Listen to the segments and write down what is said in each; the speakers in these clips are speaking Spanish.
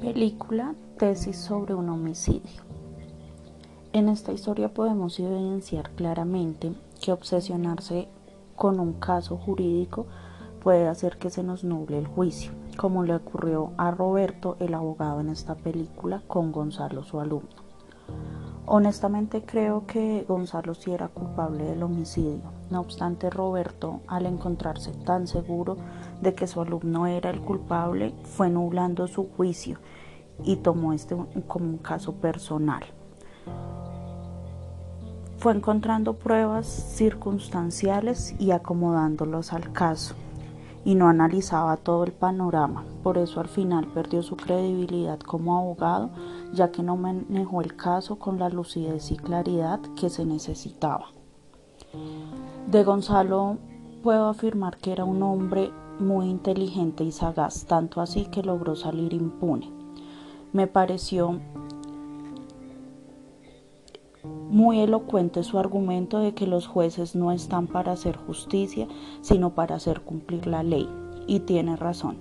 Película Tesis sobre un homicidio. En esta historia podemos evidenciar claramente que obsesionarse con un caso jurídico puede hacer que se nos nuble el juicio, como le ocurrió a Roberto, el abogado en esta película, con Gonzalo, su alumno. Honestamente creo que Gonzalo sí era culpable del homicidio. No obstante, Roberto, al encontrarse tan seguro de que su alumno era el culpable, fue nublando su juicio y tomó este como un caso personal. Fue encontrando pruebas circunstanciales y acomodándolos al caso y no analizaba todo el panorama. Por eso al final perdió su credibilidad como abogado, ya que no manejó el caso con la lucidez y claridad que se necesitaba. De Gonzalo puedo afirmar que era un hombre muy inteligente y sagaz, tanto así que logró salir impune. Me pareció muy elocuente su argumento de que los jueces no están para hacer justicia, sino para hacer cumplir la ley. Y tiene razón,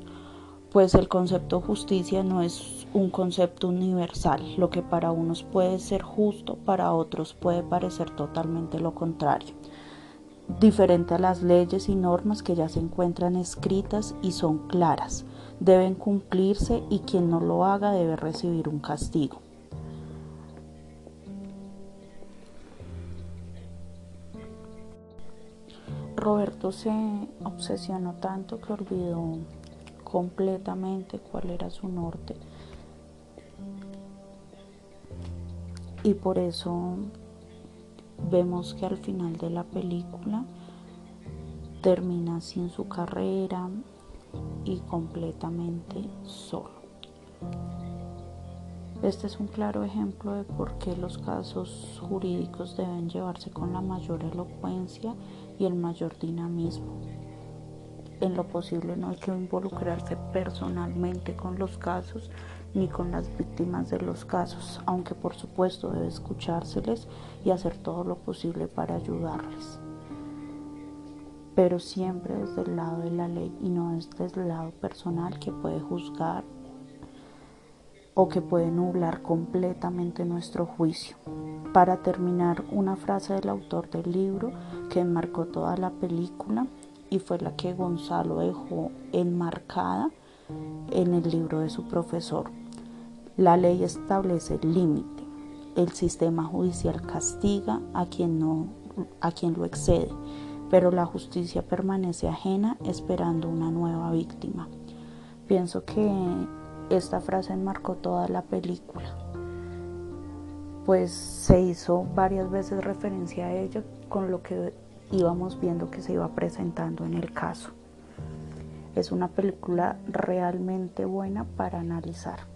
pues el concepto justicia no es un concepto universal. Lo que para unos puede ser justo, para otros puede parecer totalmente lo contrario. Diferente a las leyes y normas que ya se encuentran escritas y son claras, deben cumplirse y quien no lo haga debe recibir un castigo. Roberto se obsesionó tanto que olvidó completamente cuál era su norte. Y por eso vemos que al final de la película termina sin su carrera y completamente solo. Este es un claro ejemplo de por qué los casos jurídicos deben llevarse con la mayor elocuencia y el mayor dinamismo. En lo posible no hay que involucrarse personalmente con los casos ni con las víctimas de los casos, aunque por supuesto debe escuchárseles y hacer todo lo posible para ayudarles. Pero siempre desde el lado de la ley y no desde el lado personal que puede juzgar o que puede nublar completamente nuestro juicio. Para terminar, una frase del autor del libro que enmarcó toda la película y fue la que Gonzalo dejó enmarcada en el libro de su profesor. La ley establece el límite. El sistema judicial castiga a quien no a quien lo excede, pero la justicia permanece ajena esperando una nueva víctima. Pienso que esta frase enmarcó toda la película, pues se hizo varias veces referencia a ello con lo que íbamos viendo que se iba presentando en el caso. Es una película realmente buena para analizar.